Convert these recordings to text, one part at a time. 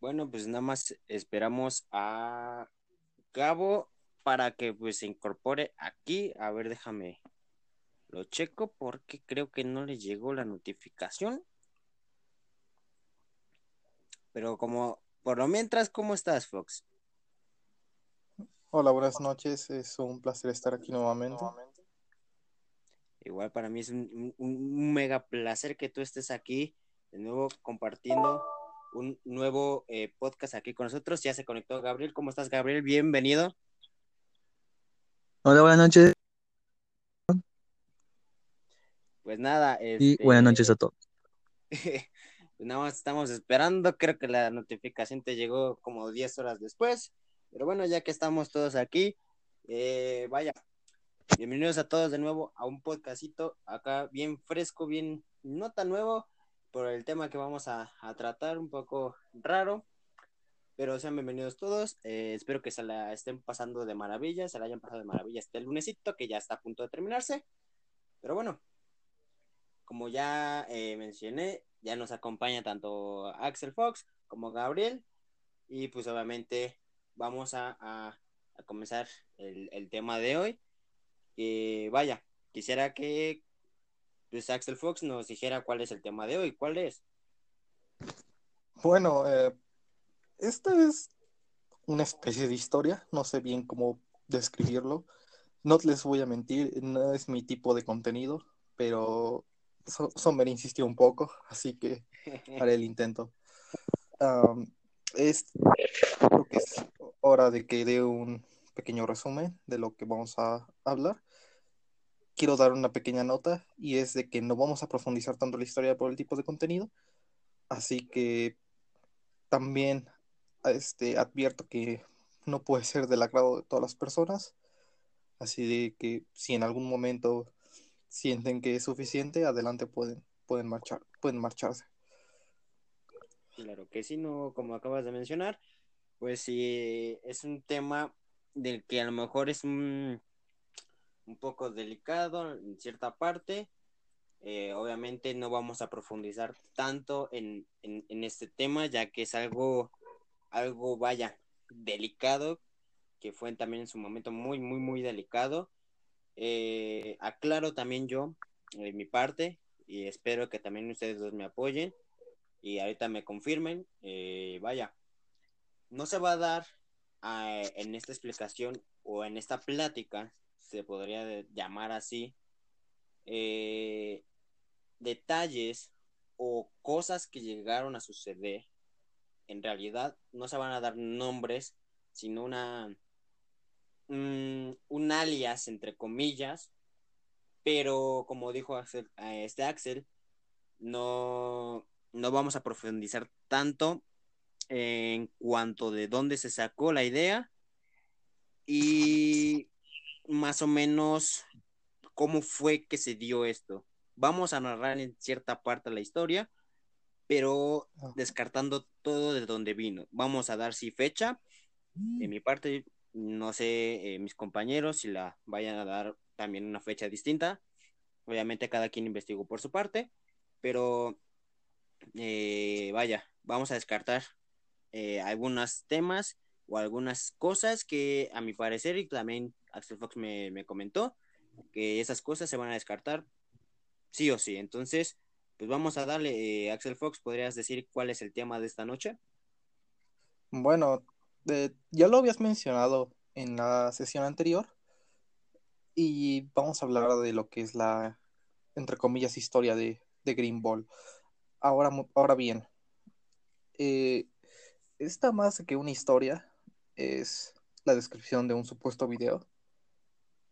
Bueno, pues nada más esperamos a Gabo para que pues se incorpore aquí. A ver, déjame lo checo porque creo que no le llegó la notificación. Pero como por lo mientras, ¿cómo estás, Fox? Hola, buenas noches. Es un placer estar aquí nuevamente. Igual para mí es un, mega placer que tú estés aquí de nuevo compartiendo un nuevo eh, podcast aquí con nosotros. Ya se conectó Gabriel. ¿Cómo estás, Gabriel? Bienvenido. Hola, buenas noches. Pues nada. Y este, buenas noches a todos. Pues nada más estamos esperando. Creo que la notificación te llegó como 10 horas después. Pero bueno, ya que estamos todos aquí, eh, vaya, bienvenidos a todos de nuevo a un podcastito acá bien fresco, bien no tan nuevo por el tema que vamos a, tratar, un poco raro. Pero sean bienvenidos todos. Eh, espero que se la estén pasando de maravilla, se la hayan pasado de maravilla este lunesito que ya está a punto de terminarse. Pero bueno, como ya eh, mencioné, ya nos acompaña tanto Axel Fox como Gabriel. Y pues obviamente vamos a, comenzar el, tema de hoy. vaya, quisiera que pues, Axel Fox nos dijera cuál es el tema de hoy. ¿Cuál es? Bueno, eh, esta es una especie de historia, no sé bien cómo describirlo. No les voy a mentir, no es mi tipo de contenido, pero Sommer insistió un poco, así que haré el intento. es, creo que es hora de que dé un pequeño resumen de lo que vamos a hablar. Quiero dar una pequeña nota y es de que no vamos a profundizar tanto la historia por el tipo de contenido, así que también este, advierto que no puede ser del agrado de todas las personas, así de que si en algún momento sienten que es suficiente, adelante pueden, pueden, marchar, pueden marcharse. Claro que sí, no, como acabas de mencionar, pues sí, es un tema del que a lo mejor es un, un poco delicado en cierta parte. Eh, obviamente no vamos a profundizar tanto en, en, este tema, ya que es algo, algo, vaya, delicado, que fue también en su momento muy, muy, muy delicado. Eh, aclaro también yo en mi parte y espero que también ustedes dos me apoyen y ahorita me confirmen. Eh, vaya, no se va a dar ah, en esta explicación o en esta plática, se podría llamar así, eh, detalles o cosas que llegaron a suceder. En realidad no se van a dar nombres, sino una un alias, entre comillas, pero como dijo este Axel, no, no vamos a profundizar tanto en cuanto de dónde se sacó la idea y más o menos cómo fue que se dio esto. Vamos a narrar en cierta parte la historia, pero descartando todo de dónde vino. Vamos a dar sí fecha. En mi parte, no sé, eh, mis compañeros si la vayan a dar también una fecha distinta. Obviamente cada quien investigó por su parte, pero eh, vaya, vamos a descartar eh, algunos temas o algunas cosas que a mi parecer y también Axel Fox me, me comentó que esas cosas se van a descartar sí o sí. Entonces, pues vamos a darle, Axel Fox, ¿podrías decir cuál es el tema de esta noche? Bueno, ya lo habías mencionado en la sesión anterior y vamos a hablar de lo que es la, entre comillas, historia de, de Green Ball. Ahora, ahora bien, eh, esta más que una historia es la descripción de un supuesto video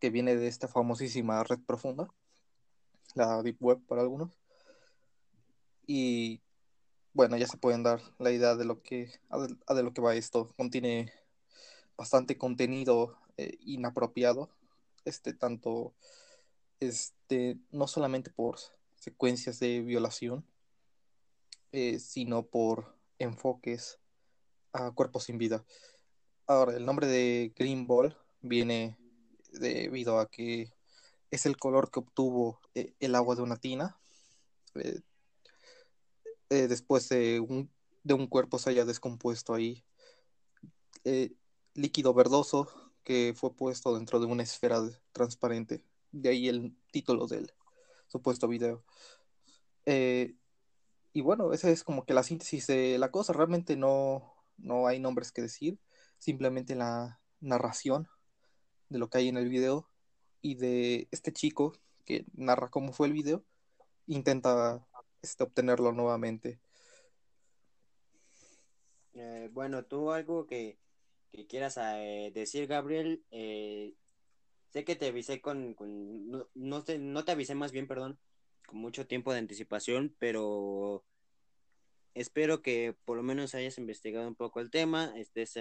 que viene de esta famosísima red profunda, la Deep Web para algunos. Y bueno, ya se pueden dar la idea de lo que, de lo que va esto. Contiene bastante contenido eh, inapropiado, este, tanto, este, no solamente por secuencias de violación, eh, sino por enfoques a cuerpos sin vida. Ahora, el nombre de Green Ball viene debido a que es el color que obtuvo eh, el agua de una tina. después de un de un cuerpo se haya descompuesto ahí. Eh, líquido verdoso que fue puesto dentro de una esfera transparente. De ahí el título del supuesto video. Eh, y bueno, esa es como que la síntesis de la cosa. Realmente no, no hay nombres que decir. Simplemente la narración de lo que hay en el video y de este chico que narra cómo fue el video, intenta este, obtenerlo nuevamente. Eh, bueno, tú algo que, quieras eh, decir, Gabriel, eh, sé que te avisé con, no, no, te, no te avisé más bien, perdón, con mucho tiempo de anticipación, pero espero que por lo menos hayas investigado un poco el tema, estés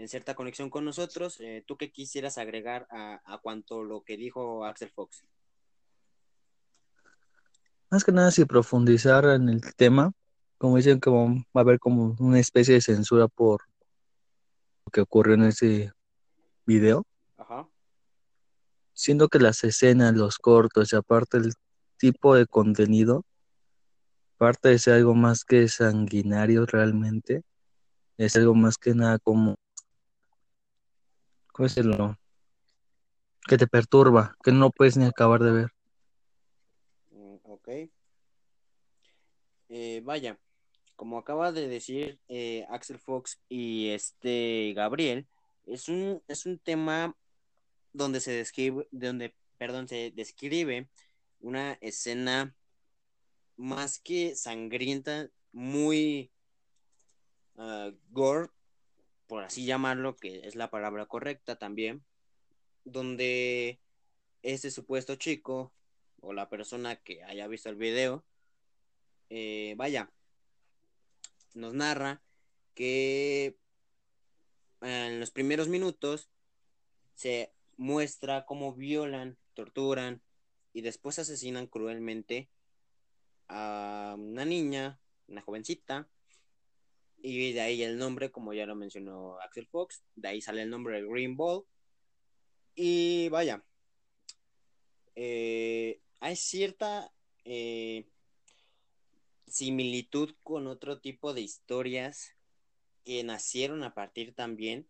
en cierta conexión con nosotros. ¿Tú qué quisieras agregar a, a cuanto lo que dijo Axel Fox? Más que nada, si profundizar en el tema, como dicen que va a haber como una especie de censura por lo que ocurrió en ese video. Ajá. Siendo que las escenas, los cortos y aparte el tipo de contenido, parte de ser algo más que sanguinario realmente, es algo más que nada como, Que te perturba, que no puedes ni acabar de ver. Mm, ok. Eh, vaya, como acaba de decir eh, Axel Fox y este Gabriel, es un, es un tema donde se describe, donde, perdón, se describe una escena más que sangrienta, muy uh, gore, por así llamarlo, que es la palabra correcta también, donde ese supuesto chico o la persona que haya visto el video, eh, vaya, nos narra que en los primeros minutos se muestra cómo violan, torturan y después asesinan cruelmente a una niña, una jovencita, y de ahí el nombre, como ya lo mencionó Axel Fox, de ahí sale el nombre de Green Ball. Y vaya, eh, hay cierta eh, similitud con otro tipo de historias que nacieron a partir también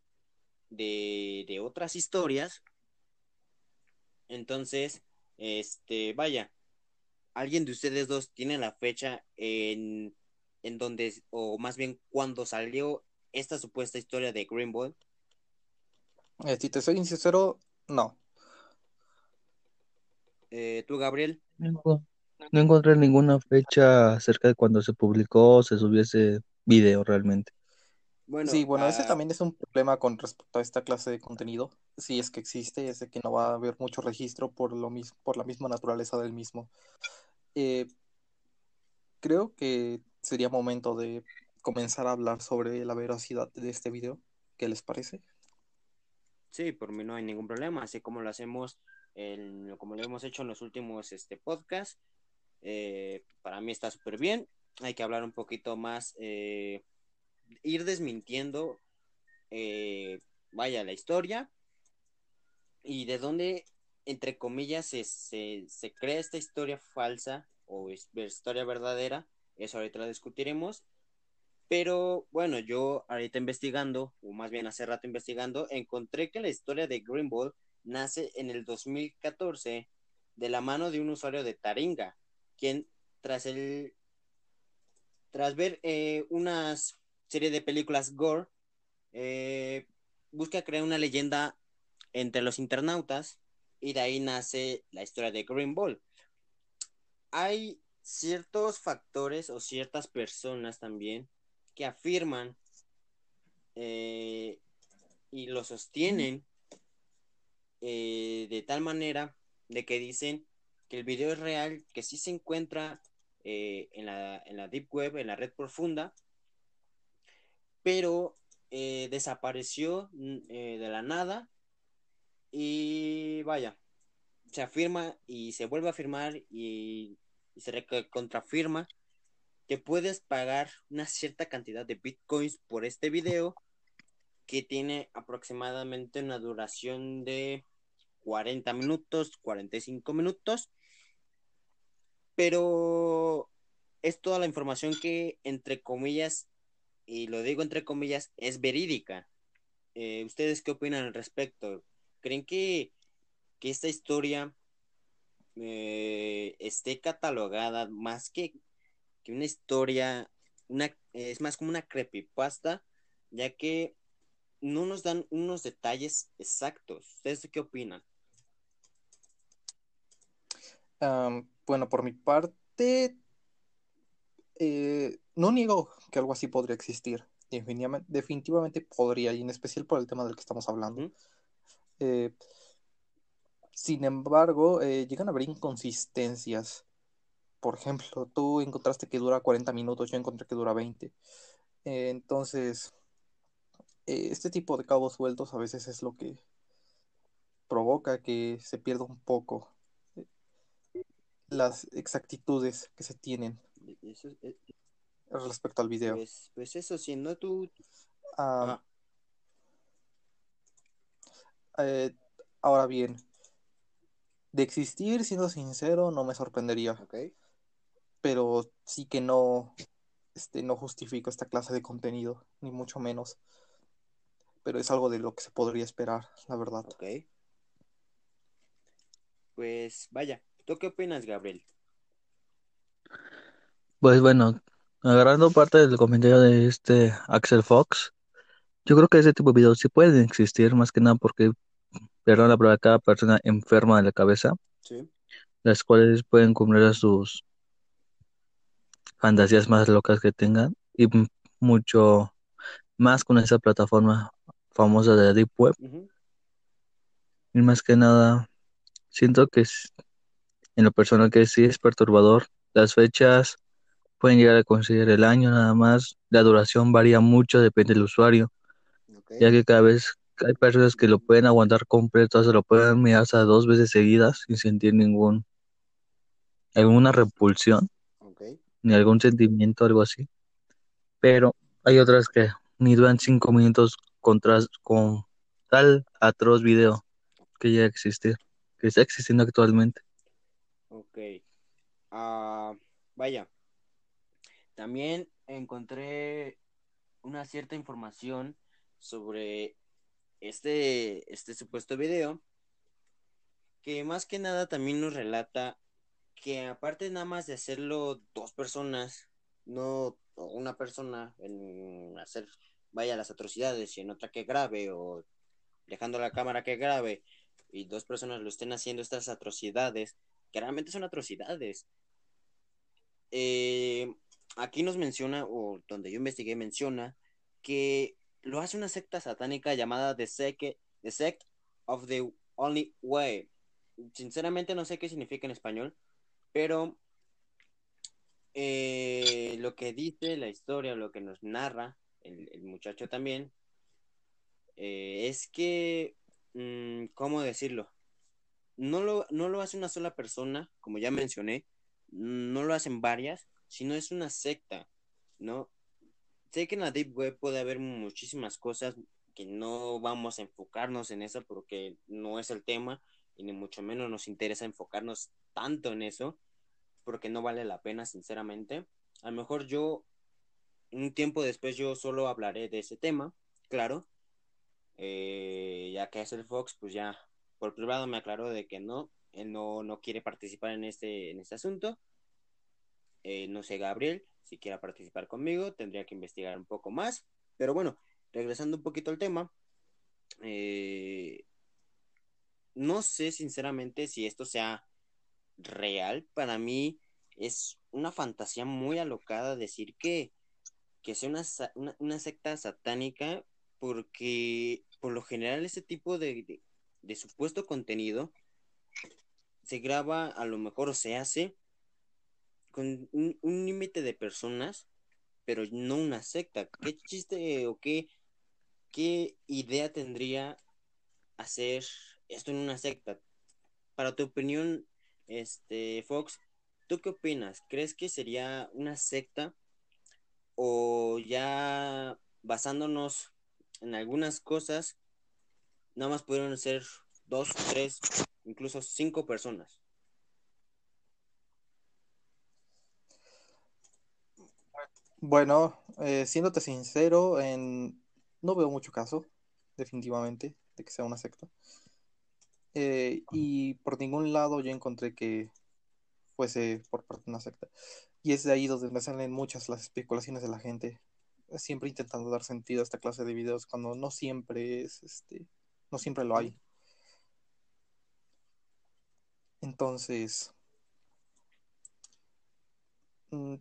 de, otras historias. Entonces, este, vaya, ¿alguien de ustedes dos tiene la fecha en, en donde, o más bien cuando salió esta supuesta historia de Green Ball? Eh, si te soy sincero, no. Eh, ¿Tú, Gabriel? No encontré ninguna fecha acerca de cuando se publicó o se subió ese video realmente. Bueno, sí, bueno, ese ah, también es un problema con respecto a esta clase de contenido. Si es que existe, es de que no va a haber mucho registro por, lo mismo, por la misma naturaleza del mismo. Eh, creo que sería momento de comenzar a hablar sobre la veracidad de este video. ¿Qué les parece? Sí, por mí no hay ningún problema, así como lo hacemos, como lo hemos hecho en los últimos este, podcasts. Eh, para mí está súper bien. Hay que hablar un poquito más, eh, ir desmintiendo, eh, vaya, la historia y de dónde, entre comillas, se, se, crea esta historia falsa o historia verdadera. Eso ahorita lo discutiremos. Pero bueno, yo ahorita investigando, o más bien hace rato investigando, encontré que la historia de Green Ball nace en el 2014 de la mano de un usuario de Taringa, quien tras el tras ver eh, una serie de películas gore eh, busca crear una leyenda entre los internautas y de ahí nace la historia de Green Ball. Hay ciertos factores o ciertas personas también que afirman eh, y lo sostienen de tal manera de que dicen que el video es real, que sí se encuentra eh, en, la, en, la, Deep Web, en la red profunda, pero eh, desapareció eh, de la nada y vaya, se afirma y se vuelve a afirmar y, se contrafirma que puedes pagar una cierta cantidad de bitcoins por este video que tiene aproximadamente una duración de 40 minutos, 45 minutos pero es toda la información que, entre comillas, y lo digo entre comillas, es verídica. Eh, ¿Ustedes qué opinan al respecto? ¿Creen que, que esta historia eh, esté catalogada más que, que una historia, una, es más como una creepypasta, ya que no nos dan unos detalles exactos. ¿Ustedes qué opinan? bueno, por mi parte, eh, no niego que algo así podría existir. Definitivamente, podría, y en especial por el tema del que estamos hablando. Eh, sin embargo, eh, llegan a haber inconsistencias. Por ejemplo, tú encontraste que dura 40 minutos, yo encontré que dura 20. entonces, este tipo de cabos sueltos a veces es lo que provoca que se pierda un poco las exactitudes que se tienen eh, respecto al video. Pues, pues eso, siendo tú... Ah, eh, ahora bien, de existir, siendo sincero, no me sorprendería. Pero sí que no, este, no justifico esta clase de contenido, ni mucho menos. Pero es algo de lo que se podría esperar, la verdad. Ok. Pues vaya, ¿Tú qué opinas, Gabriel? Pues bueno, agarrando parte del comentario de este Axel Fox, yo creo que ese tipo de videos sí pueden existir, más que nada porque, perdón la palabra, cada persona enferma de la cabeza, sí. las cuales pueden cumplir sus fantasías más locas que tengan y mucho más con esa plataforma famosa de Deep Web. Y más que nada, siento que en lo personal que sí es perturbador. Las fechas pueden llegar a considerar el año nada más. La duración varía mucho, depende del usuario. Ya que cada vez hay personas que lo pueden aguantar completo, se lo pueden mirar hasta dos veces seguidas sin sentir ningún alguna repulsión ni algún sentimiento, algo así. Pero hay otras que ni duran cinco minutos contra, con tal atroz video que ya existe, que está existiendo actualmente. Ok. Ah, vaya. También encontré una cierta información sobre este, este supuesto video que más que nada también nos relata que aparte nada más de hacerlo dos personas, no una persona en hacer, vaya, las atrocidades y en otra que grabe o dejando la cámara que grabe y dos personas lo estén haciendo estas atrocidades, que realmente son atrocidades. Eh, aquí nos menciona, o donde yo investigué, menciona que lo hace una secta satánica llamada The Sect, the Sect of the Only Way. Sinceramente no sé qué significa en español, pero eh, lo que dice la historia, lo que nos narra el, muchacho también, eh, es que, mm, ¿cómo decirlo? no lo, no lo hace una sola persona, como ya mencioné, no lo hacen varias, sino es una secta, ¿no? Sé que en la Deep Web puede haber muchísimas cosas que no vamos a enfocarnos en eso porque no es el tema y ni mucho menos nos interesa enfocarnos tanto en eso porque no vale la pena, sinceramente. A lo mejor yo, un tiempo después, yo solo hablaré de ese tema, claro, eh, ya que es el Fox, pues ya por privado me aclaró de que no, él no, no quiere participar en este, en este asunto. Eh, no sé, Gabriel, si quiera participar conmigo, tendría que investigar un poco más. Pero bueno, regresando un poquito al tema, eh, no sé sinceramente si esto sea real. Para mí es una fantasía muy alocada decir que, que sea una, una secta satánica porque por lo general ese tipo de, de supuesto contenido se graba a lo mejor o se hace con un, límite de personas, pero no una secta. ¿Qué chiste o qué, qué idea tendría hacer esto en una secta? Para tu opinión, este Fox, ¿tú qué opinas? ¿Crees que sería una secta o ya basándonos en algunas cosas nada más pudieron ser dos, tres, incluso cinco personas. Bueno, eh, siéndote sincero, en... no veo mucho caso, definitivamente, de que sea una secta. Eh, y por ningún lado yo encontré que fuese por parte de una secta. Y es de ahí donde me salen muchas las especulaciones de la gente, siempre intentando dar sentido a esta clase de videos cuando no siempre es, este, no siempre lo hay. Entonces, mm,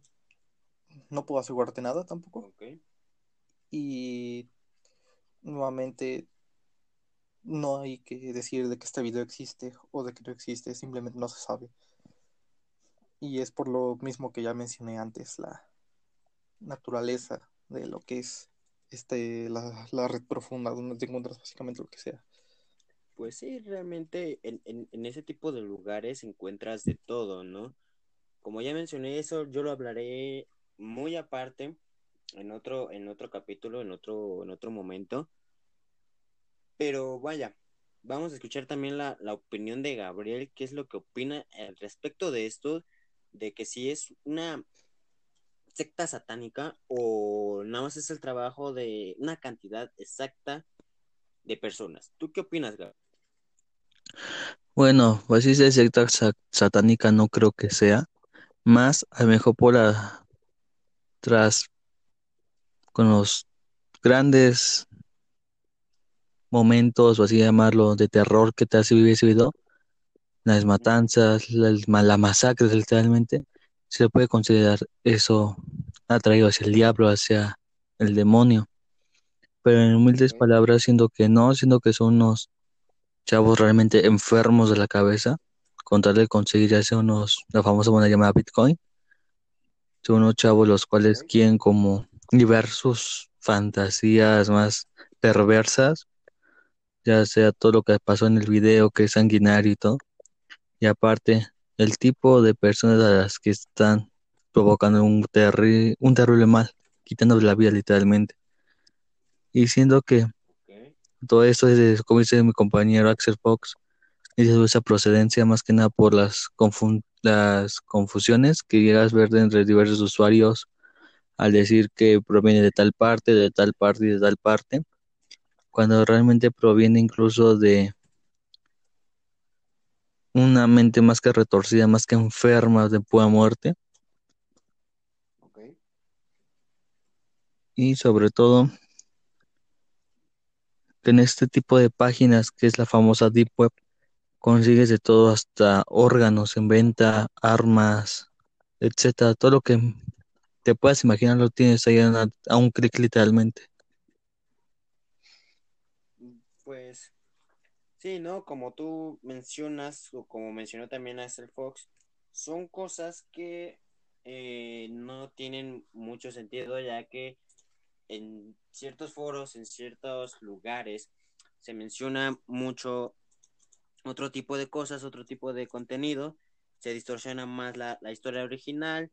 no puedo asegurarte nada tampoco. Y nuevamente, no hay que decir de que este video existe o de que no existe, simplemente no se sabe. Y es por lo mismo que ya mencioné antes, la naturaleza de lo que es este la, red profunda, donde te encuentras básicamente lo que sea. Pues sí, realmente en, en, ese tipo de lugares encuentras de todo, ¿no? Como ya mencioné eso, yo lo hablaré muy aparte en otro, en otro capítulo, en otro, en otro momento. Pero vaya, vamos a escuchar también la, la opinión de Gabriel, qué es lo que opina al respecto de esto de que si es una secta satánica o nada más es el trabajo de una cantidad exacta de personas. ¿Tú qué opinas, Gab? Bueno, pues si es secta satánica no creo que sea, más a lo mejor por la tras con los grandes momentos, o así llamarlo, de terror que te hace vivir ese video, las matanzas, la, masacre literalmente, se puede considerar eso atraído hacia el diablo, hacia el demonio. Pero en humildes palabras, siendo que no, siendo que son unos chavos realmente enfermos de la cabeza, con tal de conseguir hacer unos, la famosa moneda llamada Bitcoin, son unos chavos los cuales quieren como liberar sus fantasías más perversas, ya sea todo lo que pasó en el video, que es sanguinario y todo, y aparte, el tipo de personas a las que están provocando un, un terrible mal, quitándoles la vida literalmente. Y siendo que todo esto es, como dice mi compañero Axel Fox, es de esa procedencia más que nada por las, las confusiones que llegas a ver entre diversos usuarios al decir que proviene de tal parte, de tal parte y de tal parte, cuando realmente proviene incluso de una mente más que retorcida, más que enferma de pura muerte. Y sobre todo, que en este tipo de páginas, que es la famosa Deep Web, consigues de todo, hasta órganos en venta, armas, etcétera. Todo lo que te puedas imaginar lo tienes ahí a, un clic literalmente. Pues Sí, ¿no? Como tú mencionas, o como mencionó también Axel Fox, son cosas que eh, no tienen mucho sentido, ya que en ciertos foros, en ciertos lugares, se menciona mucho otro tipo de cosas, otro tipo de contenido, se distorsiona más la, historia original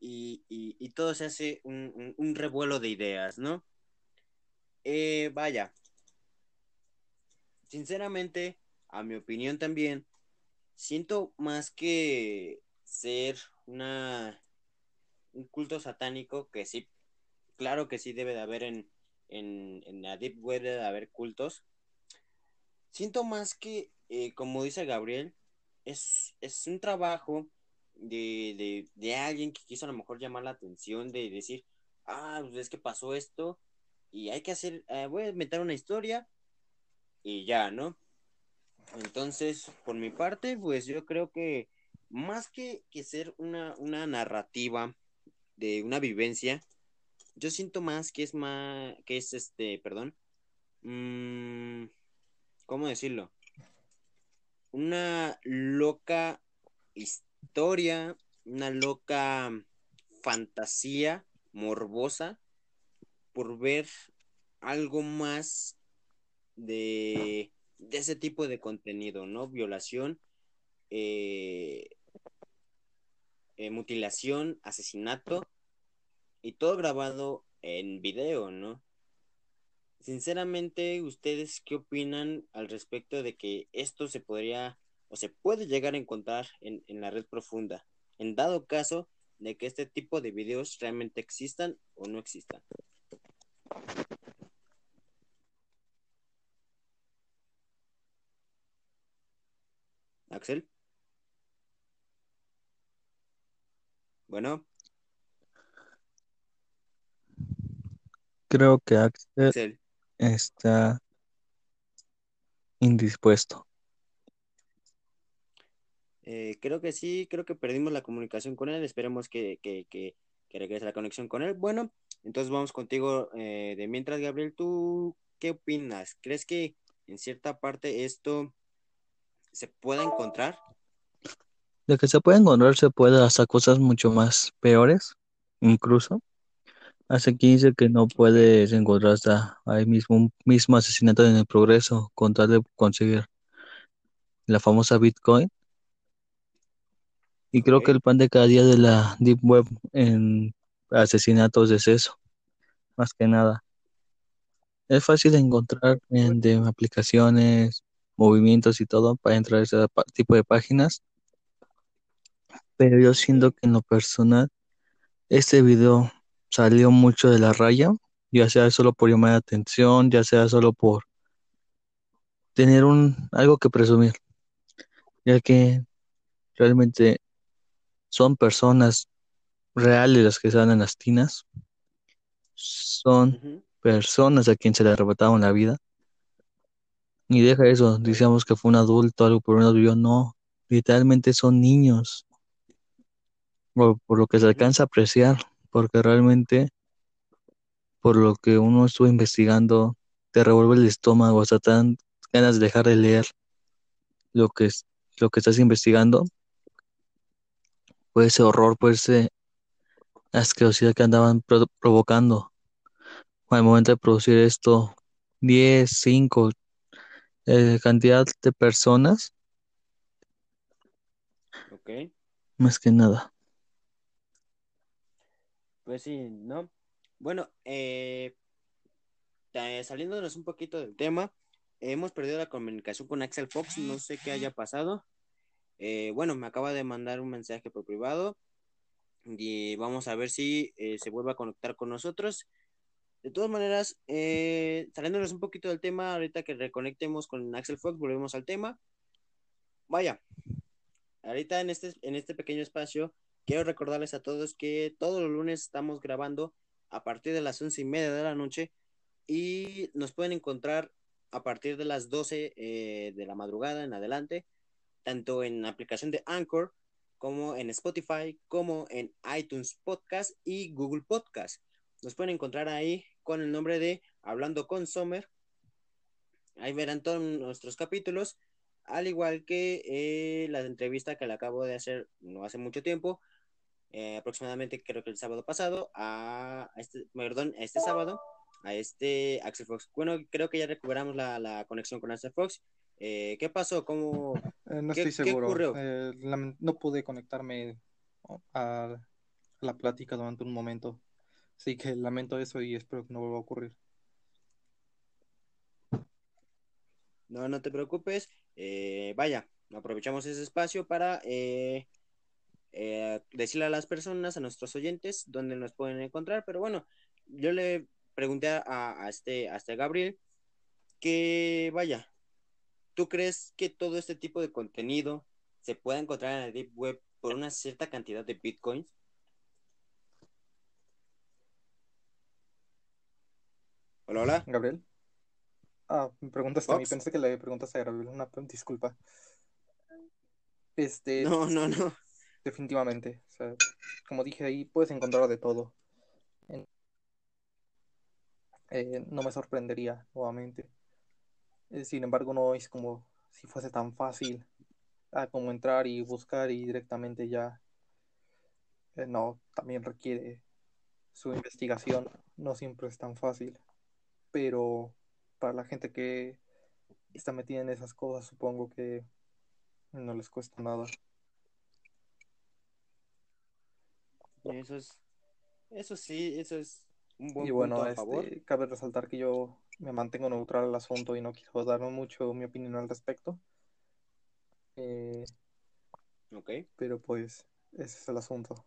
y, y, todo se hace un, un, revuelo de ideas, ¿no? Eh, vaya, sinceramente, a mi opinión también, siento más que ser una un culto satánico que sí, claro que sí debe de haber en, en, en la Web de haber cultos. Siento más que, eh, como dice Gabriel, es, es un trabajo de, de, de, alguien que quiso a lo mejor llamar la atención, de decir, ah, pues es que pasó esto y hay que hacer, eh, voy a inventar una historia y ya, ¿no? Entonces, por mi parte, pues yo creo que más que, que ser una, una narrativa de una vivencia, yo siento más que es más, que es este, perdón, mmm, ¿cómo decirlo? Una loca historia, una loca fantasía morbosa por ver algo más de, ese tipo de contenido, ¿no? Violación, eh, eh, mutilación, asesinato y todo grabado en video, ¿no? Sinceramente, ¿ustedes qué opinan al respecto de que esto se podría o se puede llegar a encontrar en, en la red profunda? En dado caso de que este tipo de videos realmente existan o no existan. Axel. Bueno. Creo que Axel, está indispuesto. Eh, creo que sí, creo que perdimos la comunicación con él. Esperemos que, que, que, regrese la conexión con él. Bueno, entonces vamos contigo eh, de mientras, Gabriel. ¿Tú qué opinas? ¿Crees que en cierta parte esto se pueda encontrar? De que se puede encontrar, se puede hasta cosas mucho más peores, incluso. Hace 15 que no puedes encontrar hasta ahí mismo un mismo asesinato en el progreso con tal de conseguir la famosa Bitcoin y creo que el pan de cada día de la Deep Web en asesinatos es eso, más que nada. Es fácil de encontrar en de aplicaciones, movimientos y todo para entrar a ese tipo de páginas. Pero yo siento que en lo personal, este video salió mucho de la raya, ya sea solo por llamar la atención, ya sea solo por tener un algo que presumir, ya que realmente son personas reales las que salen en las tinas, son personas a quien se le arrebataron la vida. Y deja eso, decíamos que fue un adulto, algo por un yo no, literalmente son niños, por, por lo que se alcanza a apreciar, porque realmente, por lo que uno estuvo investigando, te revuelve el estómago, hasta tan ganas de dejar de leer lo que, lo que estás investigando, ese horror, pues ese asquerosidad que andaban provocando al momento de producir esto, 10, 5, eh, cantidad de personas. Ok. Más que nada. Pues sí, ¿no? Bueno, eh, saliéndonos un poquito del tema, hemos perdido la comunicación con Axel Fox, no sé qué haya pasado. Eh, bueno, me acaba de mandar un mensaje por privado y vamos a ver si eh, se vuelve a conectar con nosotros. De todas maneras, eh, saliéndonos un poquito del tema, ahorita que reconectemos con Axel Fox, volvemos al tema. Vaya, ahorita en este, en este pequeño espacio, quiero recordarles a todos que todos los lunes estamos grabando a partir de las once y media de la noche y nos pueden encontrar a partir de las 12 eh, de la madrugada en adelante tanto en la aplicación de Anchor como en Spotify, como en iTunes Podcast y Google Podcast. Nos pueden encontrar ahí con el nombre de Hablando con Sommer. Ahí verán todos nuestros capítulos, al igual que eh, la entrevista que le acabo de hacer no hace mucho tiempo, eh, aproximadamente creo que el sábado pasado, a, este, perdón, a este sábado, a este Axel Fox. Bueno, creo que ya recuperamos la, la conexión con Axel Fox eh, ¿Qué pasó? ¿Cómo, eh, no estoy seguro. ocurrió? No pude conectarme a la plática durante un momento. Así que lamento eso y espero que no vuelva a ocurrir. No, no te preocupes. vaya, aprovechamos ese espacio para decirle a las personas, a nuestros oyentes, dónde nos pueden encontrar. Pero bueno, yo le pregunté a, a este, a este Gabriel que vaya, ¿Tú crees que todo este tipo de contenido se puede encontrar en la Deep Web por una cierta cantidad de bitcoins? Hola, hola. Gabriel. Ah, me preguntaste a mí, pensé que le preguntaste a Gabriel, una disculpa. Este. No, no, no. Definitivamente. O sea, como dije ahí, puedes encontrar de todo. Eh, no me sorprendería, nuevamente. Eh, sin embargo, no es como si fuese tan fácil a como entrar y buscar y directamente ya. Eh, no, también requiere su investigación. No siempre es tan fácil. Pero para la gente que está metida en esas cosas, supongo que no les cuesta nada. Eso es, eso sí, eso es un buen y bueno, punto a favor. Este, cabe resaltar que yo me mantengo neutral al asunto y no quiero dar mucho mi opinión al respecto. Eh, ok. Pero pues, ese es el asunto.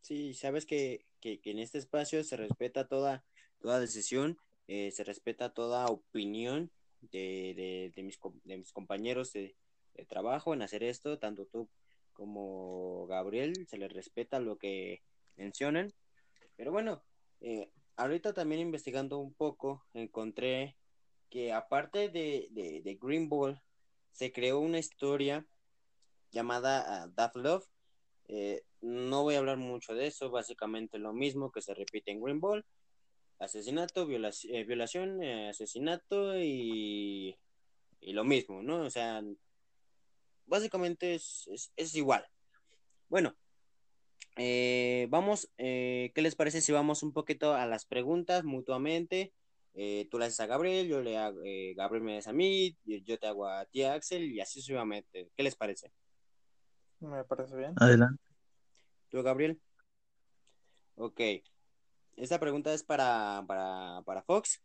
Sí, sabes que, que, en este espacio se respeta toda, toda decisión, eh, se respeta toda opinión de, de, de, mis, de mis compañeros de, de trabajo en hacer esto, tanto tú como Gabriel, se les respeta lo que mencionan. Pero bueno, eh, ahorita también investigando un poco, encontré que aparte de, de, Green Ball, se creó una historia llamada uh, Love. Eh, no voy a hablar mucho de eso, básicamente lo mismo que se repite en Green Ball. Asesinato, eh, violación, eh, asesinato y, y, lo mismo, ¿no? O sea, básicamente es, es, igual. Bueno, vamos, ¿qué les parece si vamos un poquito a las preguntas mutuamente? Eh, tú le haces a Gabriel, yo le hago, eh, Gabriel me hace a mí, yo te hago a ti, Axel, y así sucesivamente. ¿Qué les parece? Me parece bien. Adelante. ¿Tú, Gabriel? Ok. Esta pregunta es para, para, Fox.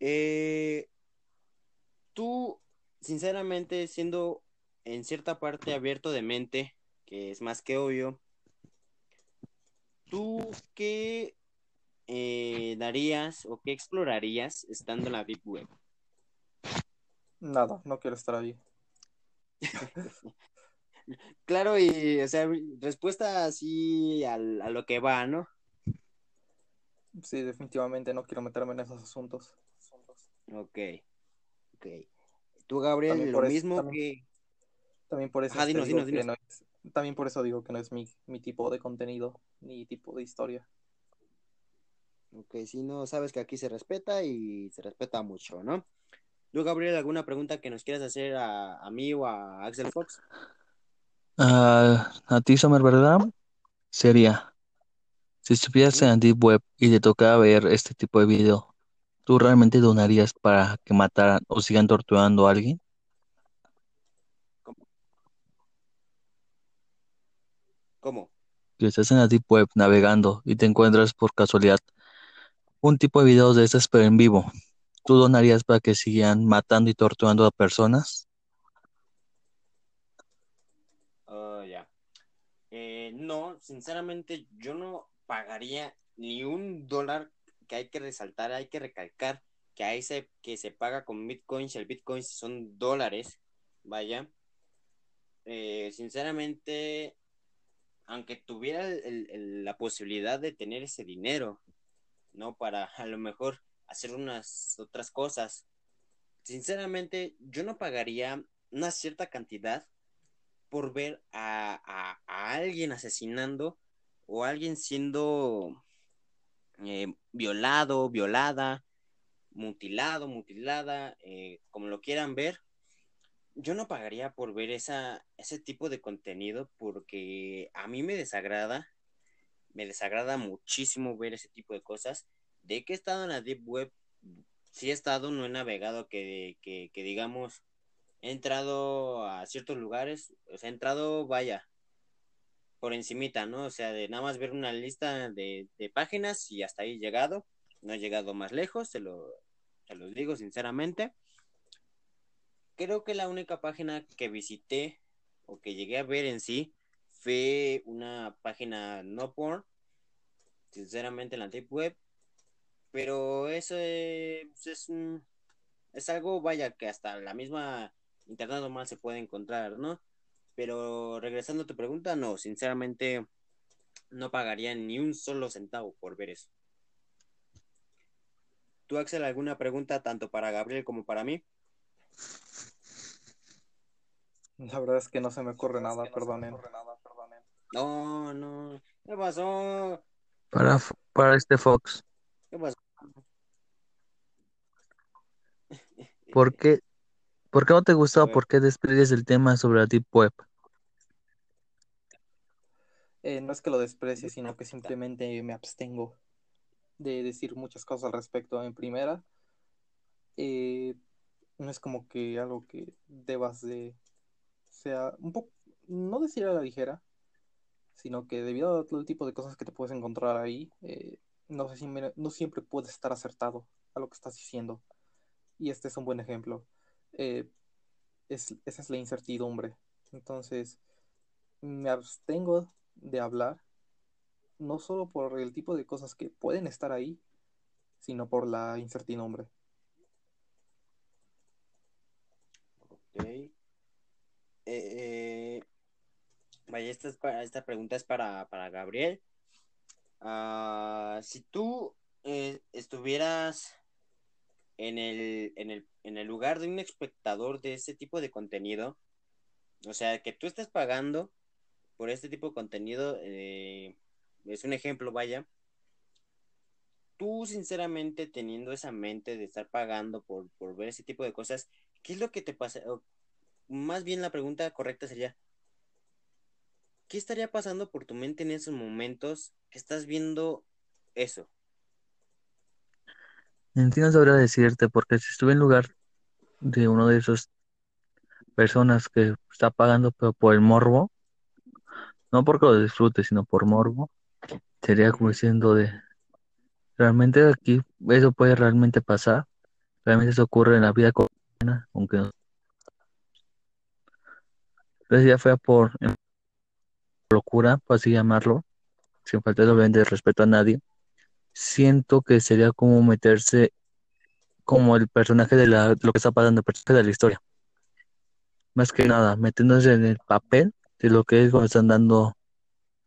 Eh, tú, sinceramente, siendo en cierta parte abierto de mente, que es más que obvio, ¿tú qué eh, darías o qué explorarías estando en la Deep Web? Nada, no quiero estar ahí. claro, y, o sea, respuesta así a lo que va, ¿no? Sí, definitivamente no quiero meterme en esos asuntos. Ok, ok. Tú, Gabriel, lo mismo que... También por eso también por eso digo que no es mi, mi tipo de contenido ni tipo de historia. Ok, si no, sabes que aquí se respeta y se respeta mucho, ¿no? Luego, Gabriel, ¿alguna pregunta que nos quieras hacer a, a mí o a Axel Fox? Ah, a ti, Summer, ¿verdad? Sería, si estuvieras en Deep Web y te toca ver este tipo de video, ¿tú realmente donarías para que mataran o sigan torturando a alguien? ¿Cómo? Que estás en la Deep Web navegando y te encuentras por casualidad un tipo de videos de estos pero en vivo. ¿Tú donarías para que sigan matando y torturando a personas? Oh, ya. Eh, no, sinceramente yo no pagaría ni un dólar que hay que resaltar, hay que recalcar que ahí se, que se paga con bitcoins, el bitcoin son dólares, vaya. Eh, sinceramente, aunque tuviera la posibilidad de tener ese dinero, ¿no? Para a lo mejor hacer unas otras cosas. Sinceramente, yo no pagaría una cierta cantidad por ver a, alguien asesinando o alguien siendo eh, violado, violada, mutilado, mutilada, eh, como lo quieran ver. Yo no pagaría por ver esa, ese tipo de contenido porque a mí me desagrada me desagrada muchísimo ver ese tipo de cosas. De que he estado en la Deep Web, sí he estado, no he navegado que, que, digamos, he entrado a ciertos lugares, o sea, he entrado, vaya, por encimita, ¿no? O sea, de nada más ver una lista de, páginas y hasta ahí he llegado. No he llegado más lejos, se lo, digo sinceramente. Creo que la única página que visité o que llegué a ver en sí fue una página no porn, sinceramente en la deep web, pero eso es, es, es algo, vaya, que hasta la misma internet normal se puede encontrar, ¿no? Pero regresando a tu pregunta, no, sinceramente no pagaría ni un solo centavo por ver eso. ¿Tú, Axel, alguna pregunta tanto para Gabriel como para mí? La verdad es que no se me ocurre nada, perdonen. No, no. ¿Qué pasó? Para, para este Fox. ¿Qué pasó? ¿Por qué, ¿Por qué no te gustó? ¿Por qué desprecies el tema sobre la Deep Web? Eh, no es que lo desprecie, sino que simplemente me abstengo de decir muchas cosas al respecto. En primera, eh, no es como que algo que debas de, sea, un poco, no decir a la ligera, sino que debido a todo el tipo de cosas que te puedes encontrar ahí, eh, no, sé si, no siempre puedes estar acertado a lo que estás diciendo. Y este es un buen ejemplo. Eh, es, esa es la incertidumbre. Entonces, me abstengo de hablar no solo por el tipo de cosas que pueden estar ahí, sino por la incertidumbre. Ok. Eh, eh, vaya, esta, esta pregunta es para, Gabriel. Ah, si tú eh, estuvieras en el, en, el, en el lugar de un espectador de ese tipo de contenido, o sea, que tú estés pagando por este tipo de contenido, es un ejemplo, vaya. Tú, sinceramente, teniendo esa mente de estar pagando por, por ver ese tipo de cosas, ¿qué es lo que te pasa? Más bien la pregunta correcta sería, ¿qué estaría pasando por tu mente en esos momentos que estás viendo eso? Entiendo sabría decirte, porque si estuve en lugar de uno de esos personas que está pagando pero por el morbo, no porque lo disfrute, sino por morbo, sería como diciendo de, realmente aquí eso puede realmente pasar, realmente eso ocurre en la vida cotidiana, aunque no. Entonces ya fue por locura, por así llamarlo, sin falta de respeto a nadie, siento que sería como meterse como el personaje de, la, lo que está pasando, el personaje de la historia. Más que nada, metiéndose en el papel de lo que es cuando están dando,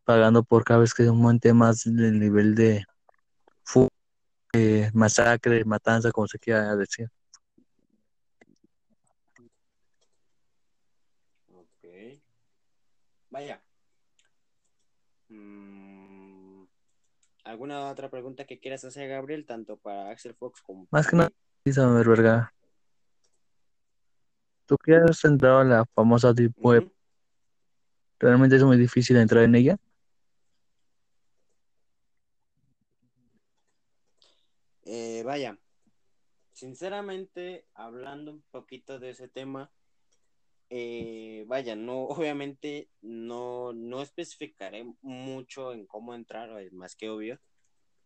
pagando por cada vez que aumente más el nivel de eh, masacre, matanza, como se quiera decir. Ok. Vaya. Mm, ¿Alguna otra pregunta que quieras hacer, Gabriel? Tanto para Axel Fox como Más que nada, verga. ¿Tú que has entrado a la famosa Deep Web? ¿Realmente es muy difícil entrar en ella? Eh, vaya, sinceramente, hablando un poquito de ese tema, eh, vaya, no, obviamente no, no especificaré mucho en cómo entrar, es más que obvio,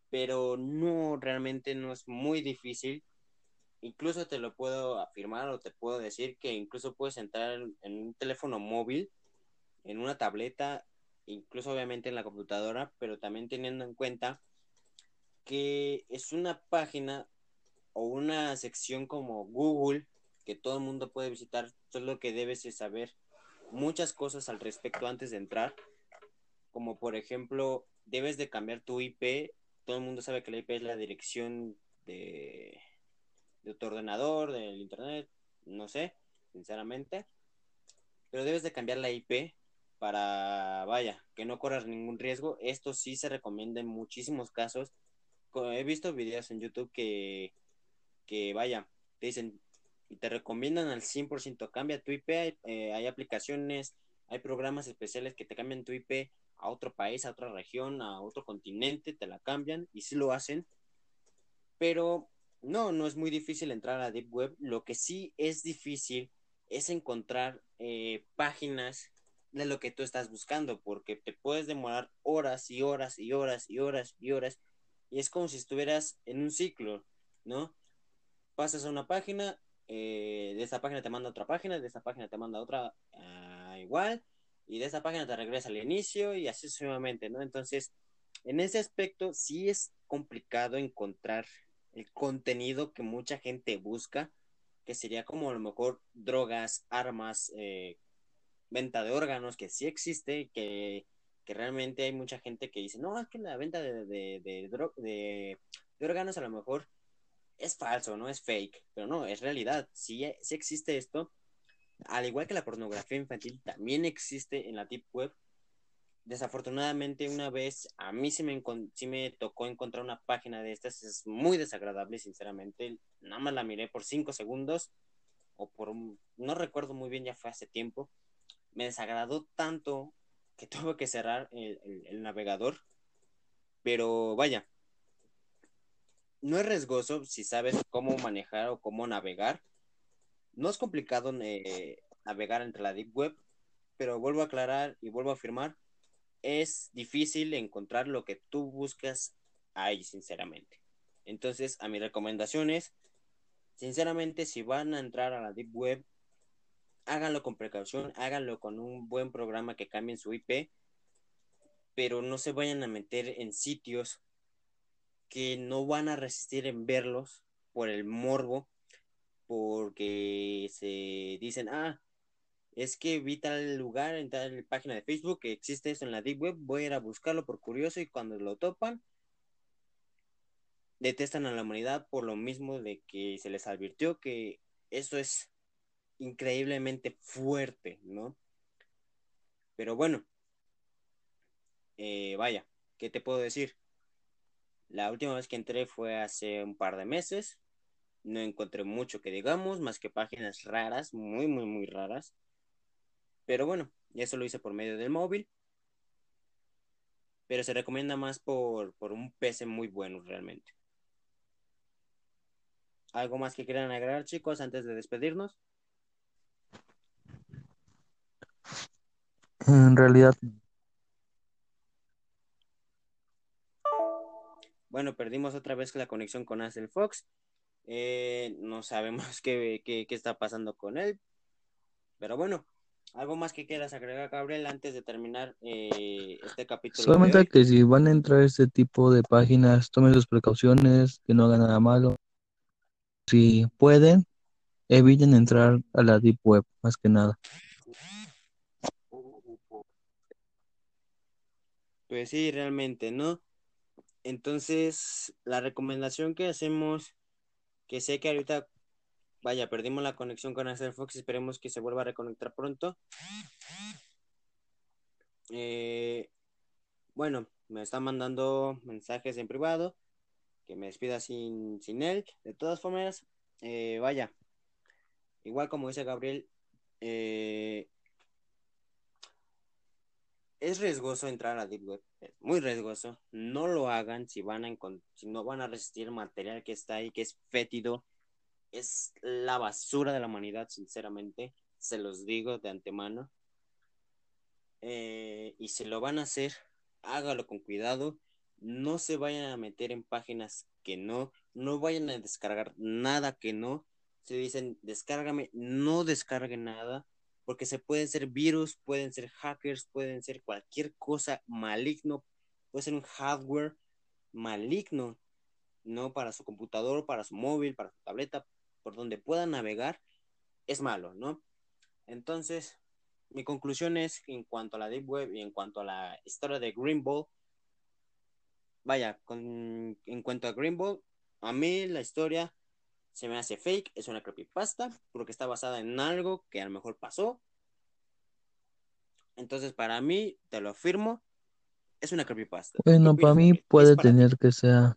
pero no, realmente no es muy difícil. Incluso te lo puedo afirmar o te puedo decir que incluso puedes entrar en un teléfono móvil, en una tableta, incluso obviamente en la computadora, pero también teniendo en cuenta que es una página o una sección como Google que todo el mundo puede visitar, solo que debes saber muchas cosas al respecto antes de entrar, como por ejemplo, debes de cambiar tu IP, todo el mundo sabe que la IP es la dirección de, de tu ordenador, del internet, no sé, sinceramente, pero debes de cambiar la IP para, vaya, que no corras ningún riesgo. Esto sí se recomienda en muchísimos casos. He visto videos en YouTube que, que vaya, te dicen y te recomiendan al 100%, cambia tu IP, eh, hay, aplicaciones, hay programas especiales que te cambian tu IP a otro país, a otra región, a otro continente, te la cambian y sí lo hacen, pero no, no es muy difícil entrar a Deep Web, lo que sí es difícil es encontrar eh, páginas de lo que tú estás buscando, porque te puedes demorar horas y horas y horas y horas y horas y es como si estuvieras en un ciclo, ¿no? Pasas a una página, eh, de esa página te manda otra página, de esa página te manda otra ah, igual, y de esa página te regresa al inicio y así sucesivamente, ¿no? Entonces, en ese aspecto sí es complicado encontrar el contenido que mucha gente busca, que sería como a lo mejor drogas, armas, eh, venta de órganos, que sí existe, que que realmente hay mucha gente que dice, no, es que la venta de, de, de, órganos a lo mejor es falso, no es fake, pero no, es realidad, sí, sí existe esto, al igual que la pornografía infantil, también existe en la Deep Web. Desafortunadamente, una vez a mí sí me, sí me tocó encontrar una página de estas, es muy desagradable, sinceramente. Nada más la miré por cinco segundos, o por, no recuerdo muy bien, ya fue hace tiempo. Me desagradó tanto que tuvo que cerrar el, navegador. Pero vaya, no es riesgoso si sabes cómo manejar o cómo navegar. No es complicado eh, navegar entre la Deep Web, pero vuelvo a aclarar y vuelvo a afirmar, es difícil encontrar lo que tú buscas ahí, sinceramente. Entonces, a mi recomendación es, sinceramente, si van a entrar a la Deep Web, háganlo con precaución, háganlo con un buen programa que cambien su IP. pero no se vayan a meter en sitios que no van a resistir en verlos por el morbo, porque se dicen, ah, es que vi tal lugar en tal página de Facebook que existe eso en la Deep Web, voy a ir a buscarlo por curioso y cuando lo topan, detestan a la humanidad por lo mismo de que se les advirtió que eso es increíblemente fuerte, ¿no? Pero bueno, eh, vaya, ¿qué te puedo decir? La última vez que entré fue hace un par de meses. No encontré mucho que digamos, más que páginas raras, muy, muy, muy raras. Pero bueno, eso lo hice por medio del móvil. Pero se recomienda más por, por un PC muy bueno realmente. ¿Algo más que quieran agregar, chicos, antes de despedirnos? En realidad. Bueno, perdimos otra vez la conexión con Ansel Fox. Eh, no sabemos qué, qué, qué, está pasando con él. Pero bueno, ¿algo más que quieras agregar, Gabriel, antes de terminar eh, este capítulo? Solamente que si van a entrar a este tipo de páginas, tomen sus precauciones, que no hagan nada malo si pueden, eviten entrar a la Deep Web, más que nada. Pues sí, realmente, ¿no? Entonces, la recomendación que hacemos, que sé que ahorita, vaya, perdimos la conexión con Axel Fox, esperemos que se vuelva a reconectar pronto. Eh, bueno, me están mandando mensajes en privado que me despida sin, sin él. De todas formas, eh, vaya, igual como dice Gabriel, eh, es riesgoso entrar a Deep Web, es muy riesgoso. No lo hagan si van a si no van a resistir material que está ahí, que es fétido. Es la basura de la humanidad, sinceramente. Se los digo de antemano. Eh, y si lo van a hacer, hágalo con cuidado no se vayan a meter en páginas que no, no vayan a descargar nada que no. Si dicen descárgame, no descarguen nada, porque se pueden ser virus, pueden ser hackers, pueden ser cualquier cosa maligno, puede ser un hardware maligno, no para su computador, para su móvil, para su tableta, por donde puedan navegar, es malo, ¿no? Entonces, mi conclusión es en cuanto a la Deep Web y en cuanto a la historia de Green Ball, vaya, con, en cuanto a Green a mí la historia se me hace fake, es una creepypasta, porque está basada en algo que a lo mejor pasó. Entonces, para mí, te lo afirmo, es una creepypasta. Bueno, para mí puede tener que sea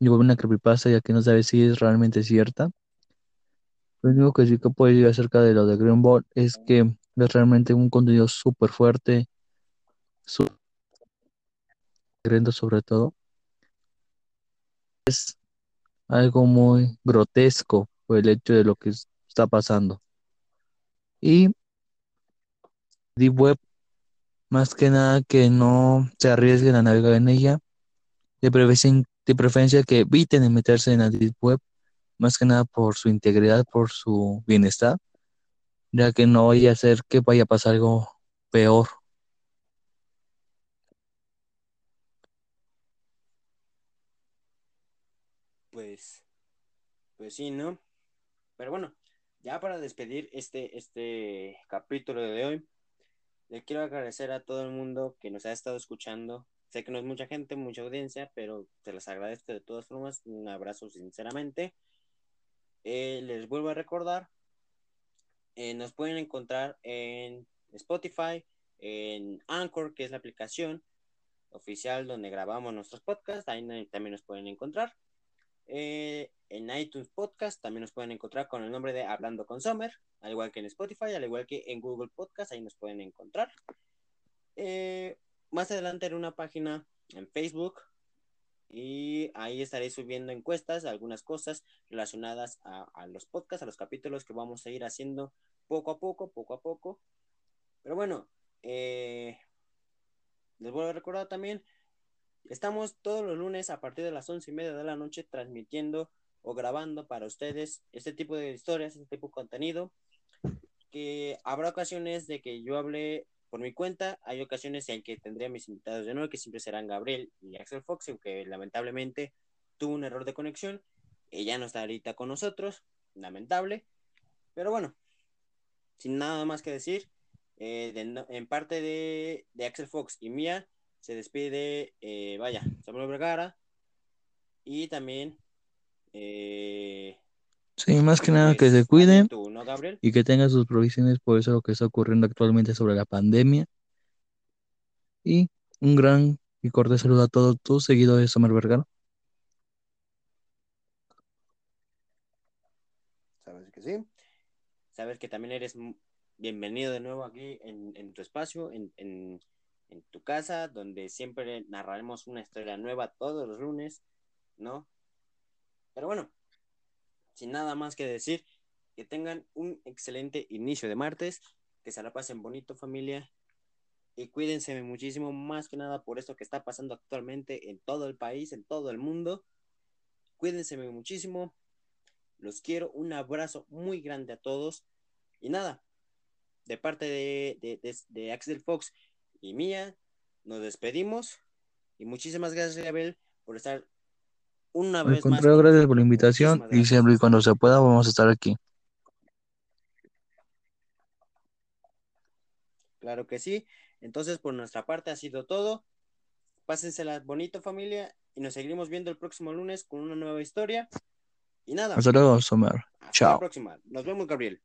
una creepypasta, ya que no sabes si es realmente cierta. Lo único que sí que puedo decir acerca de lo de Green es que es realmente un contenido súper fuerte, súper sobre todo es algo muy grotesco por el hecho de lo que está pasando. Y Deep Web, más que nada que no se arriesguen a navegar en ella, de preferencia, de preferencia que eviten meterse en la Deep Web, más que nada por su integridad, por su bienestar, ya que no vaya a hacer que vaya a pasar algo peor pues, pues sí, ¿no? Pero bueno, ya para despedir este, este capítulo de hoy, le quiero agradecer a todo el mundo que nos ha estado escuchando. Sé que no es mucha gente, mucha audiencia, pero se les agradezco de todas formas. Un abrazo sinceramente. Eh, les vuelvo a recordar, eh, nos pueden encontrar en Spotify, en Anchor, que es la aplicación oficial donde grabamos nuestros podcasts. Ahí también nos pueden encontrar. Eh, en iTunes Podcast también nos pueden encontrar con el nombre de Hablando con Sommer, al igual que en Spotify, al igual que en Google Podcast, ahí nos pueden encontrar. Eh, más adelante en una página en Facebook y ahí estaré subiendo encuestas, algunas cosas relacionadas a, los podcasts, a los capítulos que vamos a ir haciendo poco a poco, poco a poco. Pero bueno, eh, les vuelvo a recordar también Estamos todos los lunes a partir de las once y media de la noche transmitiendo o grabando para ustedes este tipo de historias, este tipo de contenido. Que habrá ocasiones de que yo hable por mi cuenta. Hay ocasiones en que tendría mis invitados de nuevo, que siempre serán Gabriel y Axel Fox, aunque lamentablemente tuvo un error de conexión. Ella no está ahorita con nosotros, lamentable. Pero bueno, sin nada más que decir, eh, en parte de, Axel Fox y mía, se despide, eh, vaya, Samuel Vergara y también... Eh, sí, más que nada que se cuiden y que tengan sus provisiones por eso lo que está ocurriendo actualmente sobre la pandemia. Y un gran y cordial saludo a todos tus seguidores de Samuel Vergara. Sabes que sí. Sabes que también eres bienvenido de nuevo aquí en, tu espacio, en, en, tu casa, donde siempre narraremos una historia nueva todos los lunes, ¿no? Pero bueno, sin nada más que decir, que tengan un excelente inicio de martes, que se la pasen bonito familia y cuídense muchísimo, más que nada por esto que está pasando actualmente en todo el país, en todo el mundo. Cuídense muchísimo, los quiero, un abrazo muy grande a todos y nada, de parte de, Axel Fox y mía, nos despedimos. Y muchísimas gracias, Gabriel, por estar una vez más. Gracias por la invitación y siempre y cuando se pueda vamos a estar aquí. Claro que sí. Entonces, por nuestra parte ha sido todo. Pásensela bonito, familia, y nos seguiremos viendo el próximo lunes con una nueva historia. Y nada. Hasta luego, Somer. Hasta la próxima. Nos vemos, Gabriel.